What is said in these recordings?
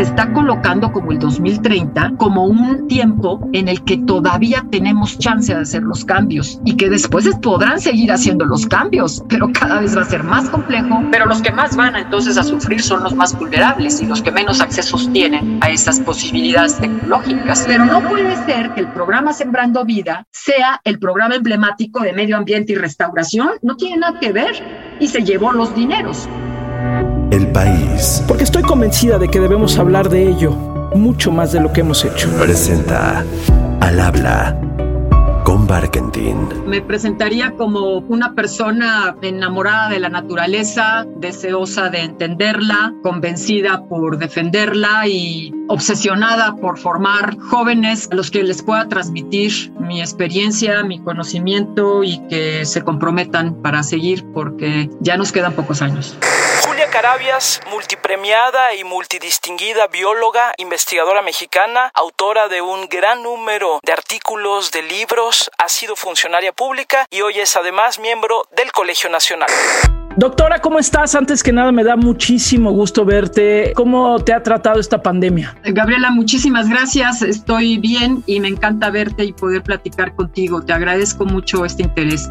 se está colocando como el 2030 como un tiempo en el que todavía tenemos chance de hacer los cambios y que después podrán seguir haciendo los cambios, pero cada vez va a ser más complejo. Pero los que más van entonces a sufrir son los más vulnerables y los que menos accesos tienen a esas posibilidades tecnológicas. Pero no puede ser que el programa Sembrando Vida sea el programa emblemático de medio ambiente y restauración. No tiene nada que ver y se llevó los dineros. El país. Porque estoy convencida de que debemos hablar de ello mucho más de lo que hemos hecho. Presenta al habla con Barkentin. Me presentaría como una persona enamorada de la naturaleza, deseosa de entenderla, convencida por defenderla y obsesionada por formar jóvenes a los que les pueda transmitir mi experiencia, mi conocimiento y que se comprometan para seguir porque ya nos quedan pocos años. Carabias, multipremiada y multidistinguida bióloga, investigadora mexicana, autora de un gran número de artículos, de libros, ha sido funcionaria pública y hoy es además miembro del Colegio Nacional. Doctora, ¿cómo estás? Antes que nada, me da muchísimo gusto verte. ¿Cómo te ha tratado esta pandemia? Gabriela, muchísimas gracias. Estoy bien y me encanta verte y poder platicar contigo. Te agradezco mucho este interés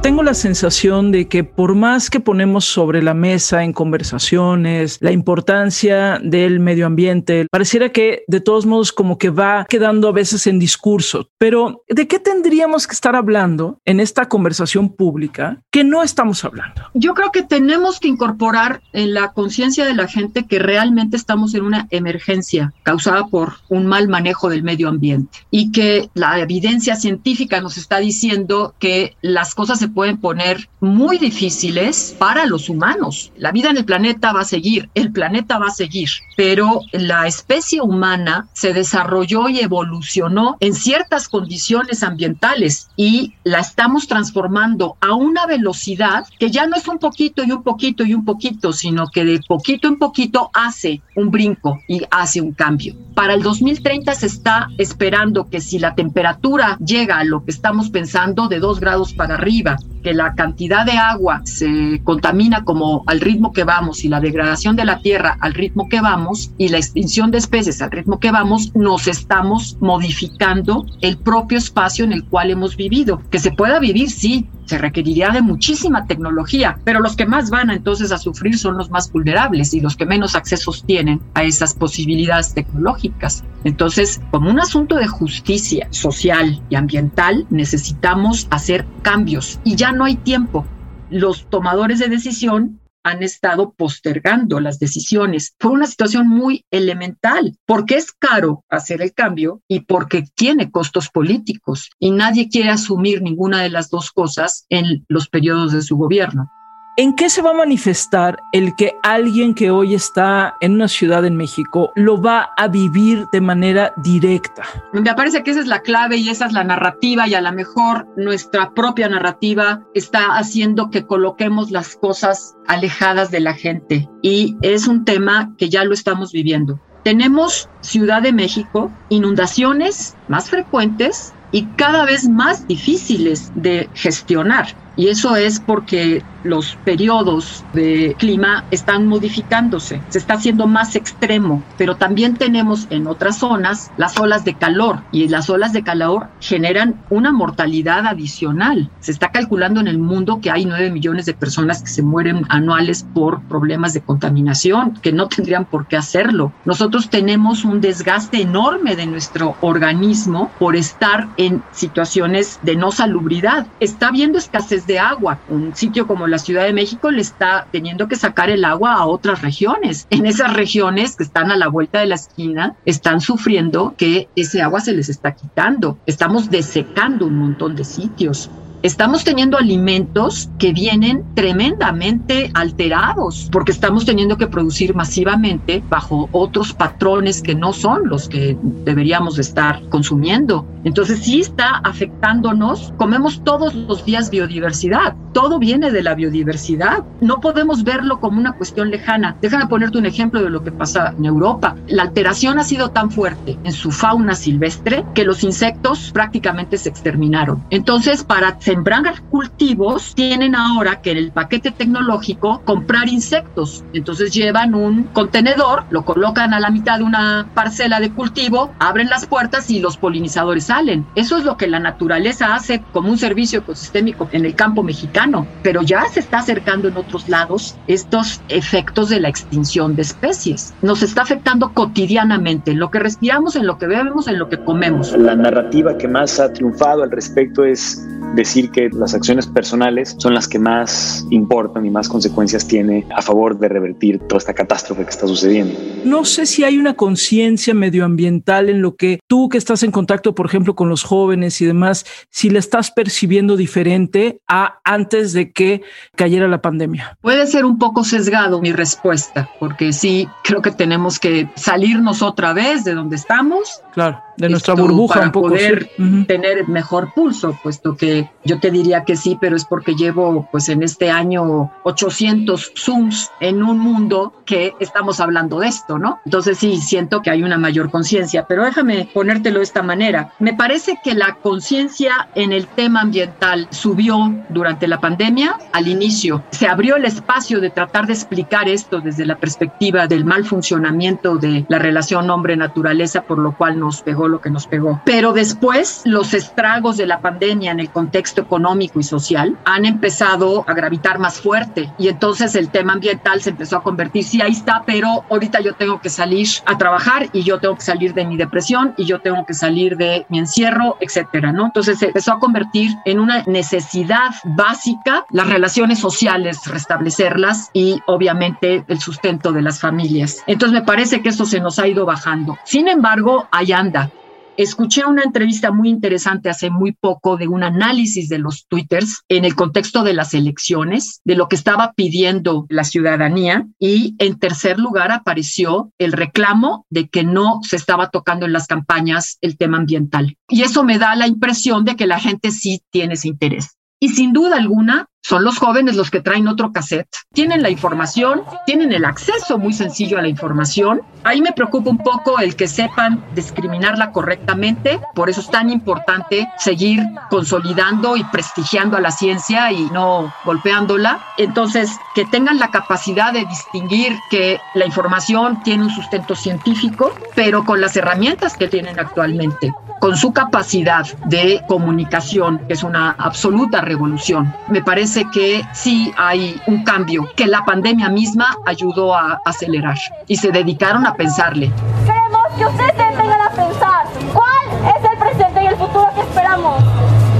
tengo la sensación de que por más que ponemos sobre la mesa en conversaciones la importancia del medio ambiente, pareciera que de todos modos como que va quedando a veces en discurso. Pero ¿de qué tendríamos que estar hablando en esta conversación pública que no estamos hablando? Yo creo que tenemos que incorporar en la conciencia de la gente que realmente estamos en una emergencia causada por un mal manejo del medio ambiente y que la evidencia científica nos está diciendo que las cosas se pueden poner muy difíciles para los humanos. La vida en el planeta va a seguir, el planeta va a seguir, pero la especie humana se desarrolló y evolucionó en ciertas condiciones ambientales y la estamos transformando a una velocidad que ya no es un poquito y un poquito y un poquito, sino que de poquito en poquito hace un brinco y hace un cambio. Para el 2030 se está esperando que si la temperatura llega a lo que estamos pensando de dos grados para arriba out. Que la cantidad de agua se contamina como al ritmo que vamos y la degradación de la tierra al ritmo que vamos y la extinción de especies al ritmo que vamos, nos estamos modificando el propio espacio en el cual hemos vivido. Que se pueda vivir, sí, se requeriría de muchísima tecnología, pero los que más van entonces a sufrir son los más vulnerables y los que menos accesos tienen a esas posibilidades tecnológicas. Entonces, como un asunto de justicia social y ambiental, necesitamos hacer cambios y ya no hay tiempo. Los tomadores de decisión han estado postergando las decisiones. Fue una situación muy elemental, porque es caro hacer el cambio y porque tiene costos políticos y nadie quiere asumir ninguna de las dos cosas en los periodos de su gobierno. ¿En qué se va a manifestar el que alguien que hoy está en una ciudad en México lo va a vivir de manera directa? Me parece que esa es la clave y esa es la narrativa y a lo mejor nuestra propia narrativa está haciendo que coloquemos las cosas alejadas de la gente y es un tema que ya lo estamos viviendo. Tenemos Ciudad de México, inundaciones más frecuentes y cada vez más difíciles de gestionar. Y eso es porque los periodos de clima están modificándose, se está haciendo más extremo, pero también tenemos en otras zonas las olas de calor y las olas de calor generan una mortalidad adicional. Se está calculando en el mundo que hay 9 millones de personas que se mueren anuales por problemas de contaminación, que no tendrían por qué hacerlo. Nosotros tenemos un desgaste enorme de nuestro organismo por estar en situaciones de no salubridad. Está habiendo escasez de agua. Un sitio como la Ciudad de México le está teniendo que sacar el agua a otras regiones. En esas regiones que están a la vuelta de la esquina, están sufriendo que ese agua se les está quitando. Estamos desecando un montón de sitios estamos teniendo alimentos que vienen tremendamente alterados porque estamos teniendo que producir masivamente bajo otros patrones que no son los que deberíamos estar consumiendo. Entonces sí está afectándonos. Comemos todos los días biodiversidad. Todo viene de la biodiversidad. No podemos verlo como una cuestión lejana. Déjame ponerte un ejemplo de lo que pasa en Europa. La alteración ha sido tan fuerte en su fauna silvestre que los insectos prácticamente se exterminaron. Entonces, para sembrar cultivos, tienen ahora que en el paquete tecnológico comprar insectos. Entonces llevan un contenedor, lo colocan a la mitad de una parcela de cultivo, abren las puertas y los polinizadores salen. Eso es lo que la naturaleza hace como un servicio ecosistémico en el campo mexicano, pero ya se está acercando en otros lados estos efectos de la extinción de especies. Nos está afectando cotidianamente en lo que respiramos, en lo que bebemos, en lo que comemos. La narrativa que más ha triunfado al respecto es decir que las acciones personales son las que más importan y más consecuencias tiene a favor de revertir toda esta catástrofe que está sucediendo. No sé si hay una conciencia medioambiental en lo que tú que estás en contacto, por ejemplo, con los jóvenes y demás, si la estás percibiendo diferente a antes de que cayera la pandemia. Puede ser un poco sesgado mi respuesta, porque sí, creo que tenemos que salirnos otra vez de donde estamos. Claro de nuestra burbuja para un poco. poder tener mejor pulso, puesto que yo te diría que sí, pero es porque llevo pues en este año 800 Zooms en un mundo que estamos hablando de esto, ¿no? Entonces sí, siento que hay una mayor conciencia, pero déjame ponértelo de esta manera. Me parece que la conciencia en el tema ambiental subió durante la pandemia al inicio. Se abrió el espacio de tratar de explicar esto desde la perspectiva del mal funcionamiento de la relación hombre-naturaleza, por lo cual nos pegó lo que nos pegó. Pero después los estragos de la pandemia en el contexto económico y social han empezado a gravitar más fuerte y entonces el tema ambiental se empezó a convertir, sí, ahí está, pero ahorita yo tengo que salir a trabajar y yo tengo que salir de mi depresión y yo tengo que salir de mi encierro, etcétera, ¿no? Entonces se empezó a convertir en una necesidad básica las relaciones sociales, restablecerlas y obviamente el sustento de las familias. Entonces me parece que eso se nos ha ido bajando. Sin embargo, ahí anda. Escuché una entrevista muy interesante hace muy poco de un análisis de los twitters en el contexto de las elecciones, de lo que estaba pidiendo la ciudadanía y en tercer lugar apareció el reclamo de que no se estaba tocando en las campañas el tema ambiental. Y eso me da la impresión de que la gente sí tiene ese interés. Y sin duda alguna, son los jóvenes los que traen otro cassette. Tienen la información, tienen el acceso muy sencillo a la información. Ahí me preocupa un poco el que sepan discriminarla correctamente. Por eso es tan importante seguir consolidando y prestigiando a la ciencia y no golpeándola. Entonces, que tengan la capacidad de distinguir que la información tiene un sustento científico, pero con las herramientas que tienen actualmente, con su capacidad de comunicación, que es una absoluta revolución. Me parece que sí hay un cambio que la pandemia misma ayudó a acelerar y se dedicaron a pensarle. Queremos que ustedes se detengan a pensar cuál es el presente y el futuro que esperamos.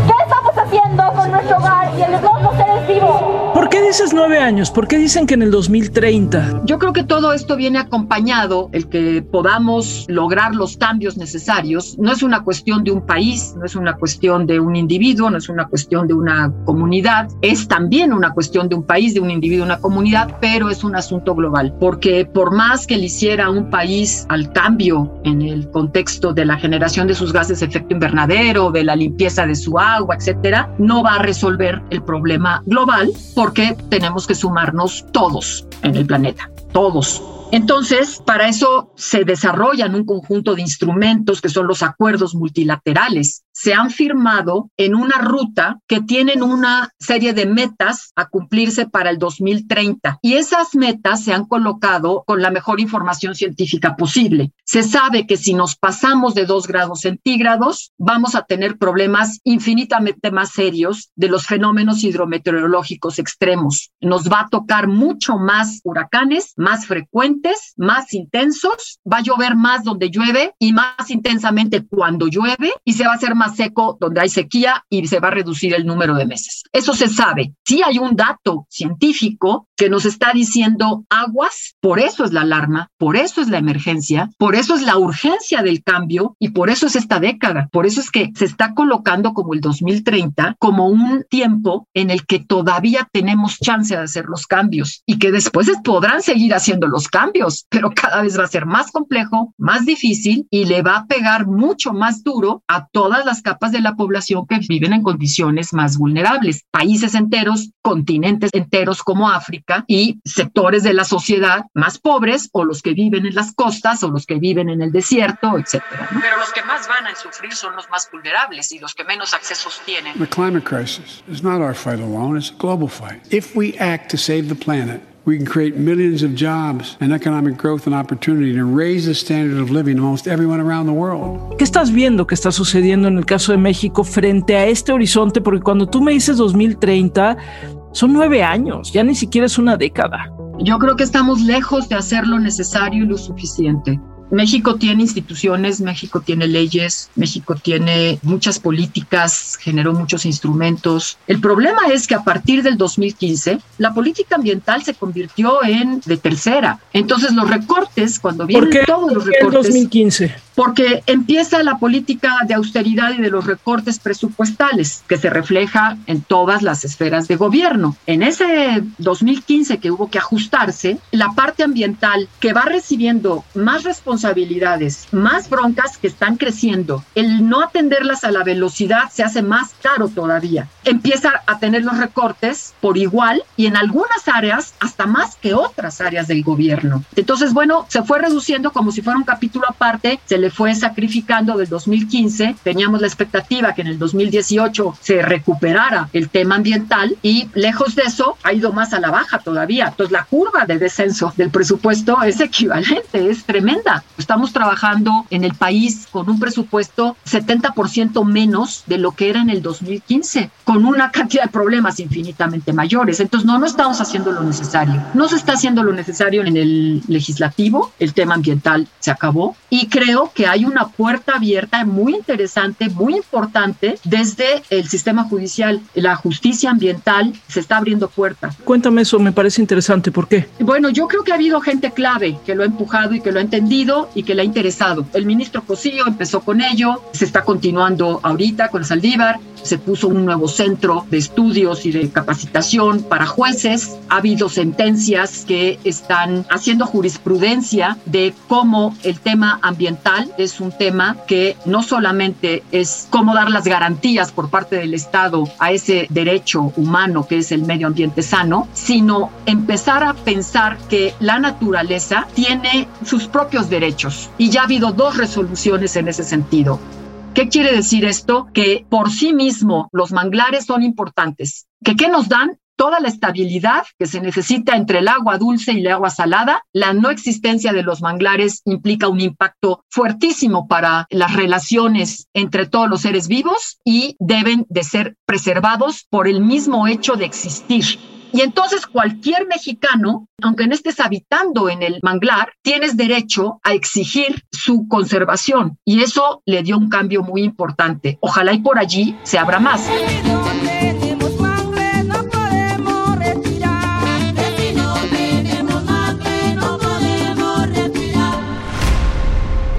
¿Qué estamos haciendo con nuestro hogar y el de todos los seres vivos? ¿Por qué dices nueve años? ¿Por qué dicen que en el 2030? Yo creo que todo esto viene acompañado, el que podamos lograr los cambios necesarios. No es una cuestión de un país, no es una cuestión de un individuo, no es una cuestión de una comunidad, es también una cuestión de un país, de un individuo, una comunidad, pero es un asunto global. Porque por más que le hiciera un país al cambio en el contexto de la generación de sus gases de efecto invernadero, de la limpieza de su agua, etcétera, no va a resolver el problema global porque tenemos que sumarnos todos en el planeta, todos. Entonces, para eso se desarrollan un conjunto de instrumentos que son los acuerdos multilaterales. Se han firmado en una ruta que tienen una serie de metas a cumplirse para el 2030 y esas metas se han colocado con la mejor información científica posible. Se sabe que si nos pasamos de 2 grados centígrados, vamos a tener problemas infinitamente más serios de los fenómenos hidrometeorológicos extremos. Nos va a tocar mucho más huracanes, más frecuentes más intensos, va a llover más donde llueve y más intensamente cuando llueve y se va a hacer más seco donde hay sequía y se va a reducir el número de meses. Eso se sabe. Si hay un dato científico que nos está diciendo aguas, por eso es la alarma, por eso es la emergencia, por eso es la urgencia del cambio y por eso es esta década. Por eso es que se está colocando como el 2030 como un tiempo en el que todavía tenemos chance de hacer los cambios y que después podrán seguir haciendo los cambios, pero cada vez va a ser más complejo, más difícil y le va a pegar mucho más duro a todas las las capas de la población que viven en condiciones más vulnerables. Países enteros, continentes enteros como África y sectores de la sociedad más pobres o los que viven en las costas o los que viven en el desierto, etcétera. Pero los que más van a sufrir son los más vulnerables y los que menos accesos tienen. The climate crisis is not our fight alone, it's a global fight. If we act to save the planet, we can create millions of jobs and economic growth and opportunity to raise the standard of living amongst everyone around the world. ¿Qué estás viendo que está sucediendo en el caso de México frente a este horizonte? Porque cuando tú me dices 2030, son nueve años, ya ni siquiera es una década. Yo creo que estamos lejos de hacer lo necesario y lo suficiente. México tiene instituciones, México tiene leyes, México tiene muchas políticas, generó muchos instrumentos. El problema es que a partir del 2015 la política ambiental se convirtió en de tercera. Entonces los recortes, cuando vienen ¿Por qué, todos los ¿por qué el recortes, 2015? porque empieza la política de austeridad y de los recortes presupuestales que se refleja en todas las esferas de gobierno. En ese 2015 que hubo que ajustarse, la parte ambiental que va recibiendo más responsabilidades, más broncas que están creciendo, el no atenderlas a la velocidad se hace más caro todavía. Empieza a tener los recortes por igual y en algunas áreas hasta más que otras áreas del gobierno. Entonces, bueno, se fue reduciendo como si fuera un capítulo aparte, se le fue sacrificando del 2015. Teníamos la expectativa que en el 2018 se recuperara el tema ambiental y lejos de eso ha ido más a la baja todavía. Entonces la curva de descenso del presupuesto es equivalente, es tremenda. Estamos trabajando en el país con un presupuesto 70% menos de lo que era en el 2015, con una cantidad de problemas infinitamente mayores. Entonces no, no estamos haciendo lo necesario. No se está haciendo lo necesario en el legislativo, el tema ambiental se acabó y creo que hay una puerta abierta muy interesante, muy importante desde el sistema judicial. La justicia ambiental se está abriendo puertas. Cuéntame eso, me parece interesante. ¿Por qué? Bueno, yo creo que ha habido gente clave que lo ha empujado y que lo ha entendido y que le ha interesado. El ministro Cosío empezó con ello, se está continuando ahorita con Saldívar, se puso un nuevo centro de estudios y de capacitación para jueces. Ha habido sentencias que están haciendo jurisprudencia de cómo el tema ambiental es un tema que no solamente es cómo dar las garantías por parte del Estado a ese derecho humano que es el medio ambiente sano, sino empezar a pensar que la naturaleza tiene sus propios derechos. Y ya ha habido dos resoluciones en ese sentido. ¿Qué quiere decir esto? Que por sí mismo los manglares son importantes. ¿Que qué nos dan? toda la estabilidad que se necesita entre el agua dulce y el agua salada. La no existencia de los manglares implica un impacto fuertísimo para las relaciones entre todos los seres vivos y deben de ser preservados por el mismo hecho de existir. Y entonces cualquier mexicano, aunque no estés habitando en el manglar, tienes derecho a exigir su conservación. Y eso le dio un cambio muy importante. Ojalá y por allí se abra más.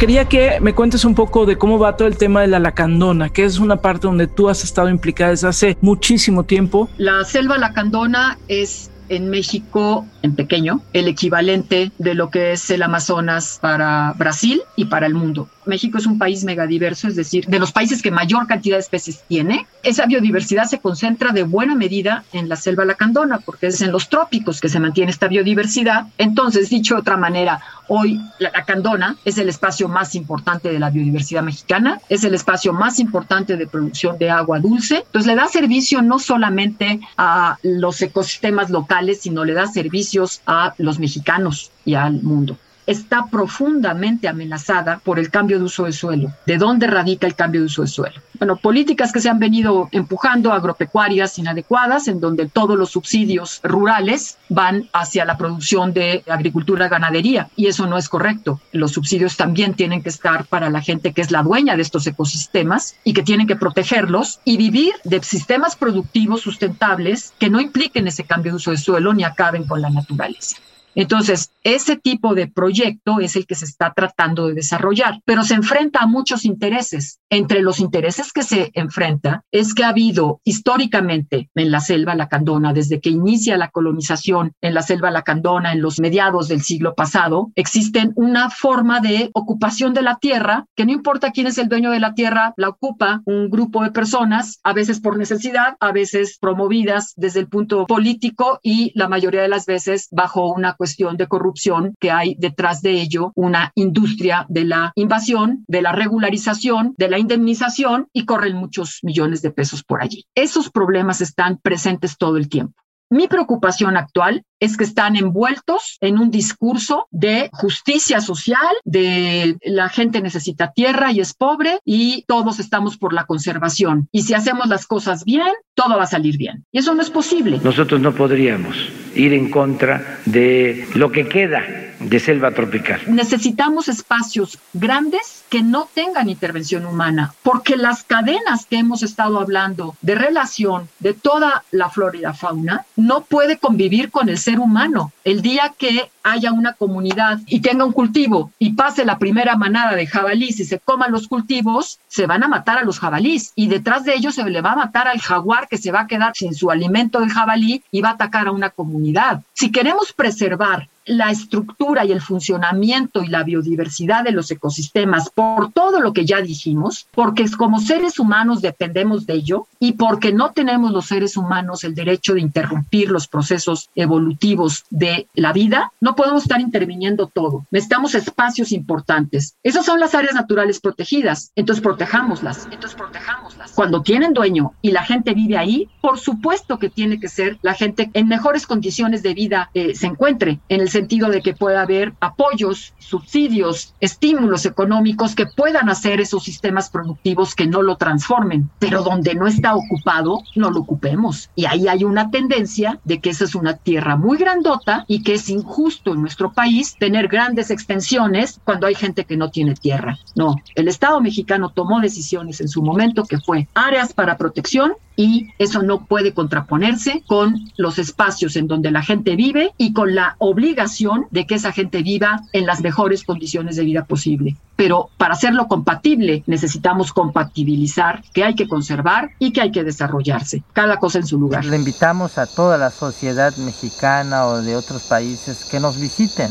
Quería que me cuentes un poco de cómo va todo el tema de la lacandona, que es una parte donde tú has estado implicada desde hace muchísimo tiempo. La selva lacandona es en México, en pequeño, el equivalente de lo que es el Amazonas para Brasil y para el mundo. México es un país megadiverso, es decir, de los países que mayor cantidad de especies tiene. Esa biodiversidad se concentra de buena medida en la selva lacandona, porque es en los trópicos que se mantiene esta biodiversidad. Entonces, dicho de otra manera, hoy la lacandona es el espacio más importante de la biodiversidad mexicana, es el espacio más importante de producción de agua dulce. Entonces, le da servicio no solamente a los ecosistemas locales, sino le da servicios a los mexicanos y al mundo está profundamente amenazada por el cambio de uso de suelo. ¿De dónde radica el cambio de uso de suelo? Bueno, políticas que se han venido empujando, agropecuarias inadecuadas, en donde todos los subsidios rurales van hacia la producción de agricultura ganadería, y eso no es correcto. Los subsidios también tienen que estar para la gente que es la dueña de estos ecosistemas y que tienen que protegerlos y vivir de sistemas productivos sustentables que no impliquen ese cambio de uso de suelo ni acaben con la naturaleza. Entonces, ese tipo de proyecto es el que se está tratando de desarrollar, pero se enfrenta a muchos intereses. Entre los intereses que se enfrenta es que ha habido históricamente en la selva lacandona, desde que inicia la colonización en la selva lacandona en los mediados del siglo pasado, existen una forma de ocupación de la tierra que no importa quién es el dueño de la tierra, la ocupa un grupo de personas, a veces por necesidad, a veces promovidas desde el punto político y la mayoría de las veces bajo una cuestión de corrupción que hay detrás de ello, una industria de la invasión, de la regularización, de la indemnización y corren muchos millones de pesos por allí. Esos problemas están presentes todo el tiempo. Mi preocupación actual es que están envueltos en un discurso de justicia social, de la gente necesita tierra y es pobre y todos estamos por la conservación. Y si hacemos las cosas bien, todo va a salir bien. Y eso no es posible. Nosotros no podríamos ir en contra de lo que queda de selva tropical. Necesitamos espacios grandes que no tengan intervención humana, porque las cadenas que hemos estado hablando de relación de toda la flora y la fauna no puede convivir con el ser humano. El día que haya una comunidad y tenga un cultivo y pase la primera manada de jabalís y se coman los cultivos, se van a matar a los jabalís y detrás de ellos se le va a matar al jaguar que se va a quedar sin su alimento del jabalí y va a atacar a una comunidad. Si queremos preservar la estructura y el funcionamiento y la biodiversidad de los ecosistemas por todo lo que ya dijimos, porque como seres humanos dependemos de ello y porque no tenemos los seres humanos el derecho de interrumpir los procesos evolutivos de la vida, no podemos estar interviniendo todo. Necesitamos espacios importantes. Esas son las áreas naturales protegidas, entonces protejámoslas. Entonces protejámoslas. Cuando tienen dueño y la gente vive ahí, por supuesto que tiene que ser la gente en mejores condiciones de vida eh, se encuentre en el sentido de que pueda haber apoyos, subsidios, estímulos económicos que puedan hacer esos sistemas productivos que no lo transformen, pero donde no está ocupado, no lo ocupemos. Y ahí hay una tendencia de que esa es una tierra muy grandota y que es injusto en nuestro país tener grandes extensiones cuando hay gente que no tiene tierra. No, el Estado mexicano tomó decisiones en su momento que fue áreas para protección y eso no puede contraponerse con los espacios en donde la gente vive y con la obligación de que esa gente viva en las mejores condiciones de vida posible. Pero para hacerlo compatible necesitamos compatibilizar que hay que conservar y que hay que desarrollarse, cada cosa en su lugar. Le invitamos a toda la sociedad mexicana o de otros países que nos visiten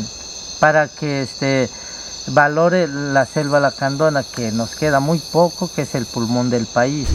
para que este valore la selva lacandona que nos queda muy poco, que es el pulmón del país.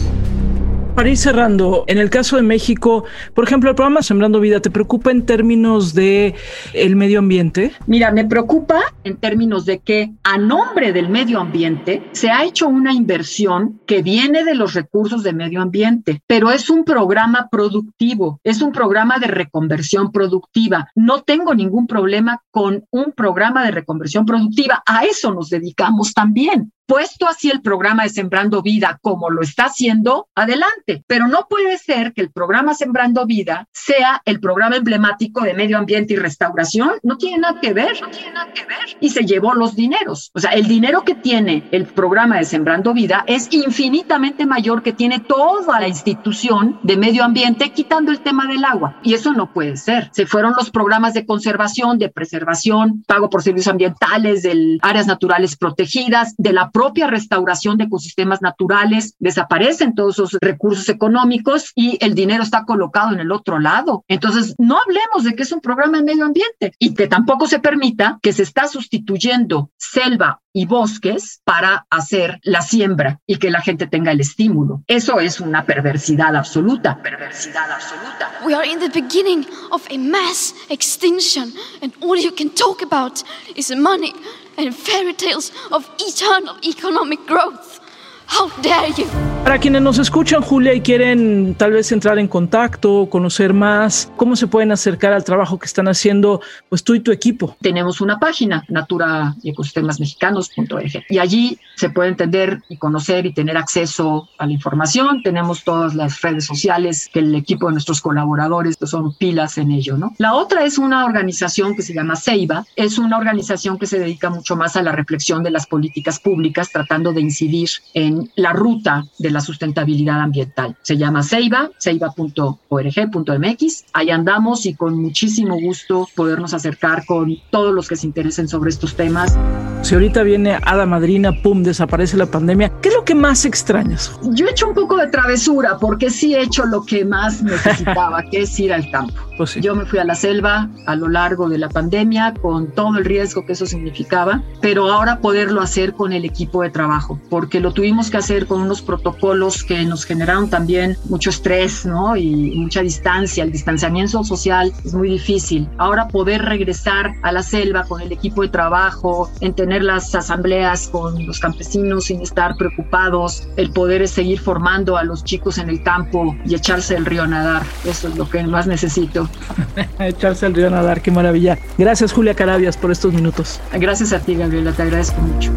Para ir cerrando, en el caso de México, por ejemplo, el programa Sembrando Vida, ¿te preocupa en términos de el medio ambiente? Mira, me preocupa en términos de que a nombre del medio ambiente se ha hecho una inversión que viene de los recursos de medio ambiente, pero es un programa productivo, es un programa de reconversión productiva. No tengo ningún problema con un programa de reconversión productiva. A eso nos dedicamos también puesto así el programa de Sembrando Vida como lo está haciendo, adelante. Pero no puede ser que el programa Sembrando Vida sea el programa emblemático de medio ambiente y restauración. No tiene nada que ver. No tiene nada que ver. Y se llevó los dineros. O sea, el dinero que tiene el programa de Sembrando Vida es infinitamente mayor que tiene toda la institución de medio ambiente, quitando el tema del agua. Y eso no puede ser. Se fueron los programas de conservación, de preservación, pago por servicios ambientales, de áreas naturales protegidas, de la propia restauración de ecosistemas naturales, desaparecen todos esos recursos económicos y el dinero está colocado en el otro lado. Entonces, no hablemos de que es un programa de medio ambiente y que tampoco se permita que se está sustituyendo selva y bosques para hacer la siembra y que la gente tenga el estímulo. Eso es una perversidad absoluta. Perversidad absoluta. We are in the beginning of a mass extinction and all you can talk about is money and fairy tales of eternal economic growth. How dare you? Para quienes nos escuchan, Julia, y quieren tal vez entrar en contacto, conocer más, ¿cómo se pueden acercar al trabajo que están haciendo pues tú y tu equipo? Tenemos una página, natura y ecosistemas mexicanos.org, y allí se puede entender y conocer y tener acceso a la información. Tenemos todas las redes sociales que el equipo de nuestros colaboradores son pilas en ello, ¿no? La otra es una organización que se llama Ceiba, es una organización que se dedica mucho más a la reflexión de las políticas públicas, tratando de incidir en la ruta de la sustentabilidad ambiental. Se llama Ceiba, ceiba.org.mx. Ahí andamos y con muchísimo gusto podernos acercar con todos los que se interesen sobre estos temas. Si ahorita viene Ada Madrina, pum, desaparece la pandemia, ¿qué es lo que más extrañas? Yo he hecho un poco de travesura porque sí he hecho lo que más necesitaba, que es ir al campo. Pues sí. Yo me fui a la selva a lo largo de la pandemia con todo el riesgo que eso significaba, pero ahora poderlo hacer con el equipo de trabajo, porque lo tuvimos que hacer con unos protocolos que nos generaron también mucho estrés, ¿no? Y mucha distancia. El distanciamiento social es muy difícil. Ahora poder regresar a la selva con el equipo de trabajo, en tener las asambleas con los campesinos sin estar preocupados, el poder seguir formando a los chicos en el campo y echarse el río a nadar. Eso es lo que más necesito. Echarse el río a nadar, qué maravilla. Gracias Julia Carabias por estos minutos. Gracias a ti, Gabriela, te agradezco mucho.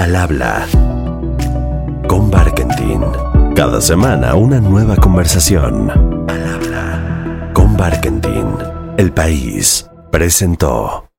Al habla con Barkentin. Cada semana una nueva conversación. Al habla con Barkentin. El país presentó.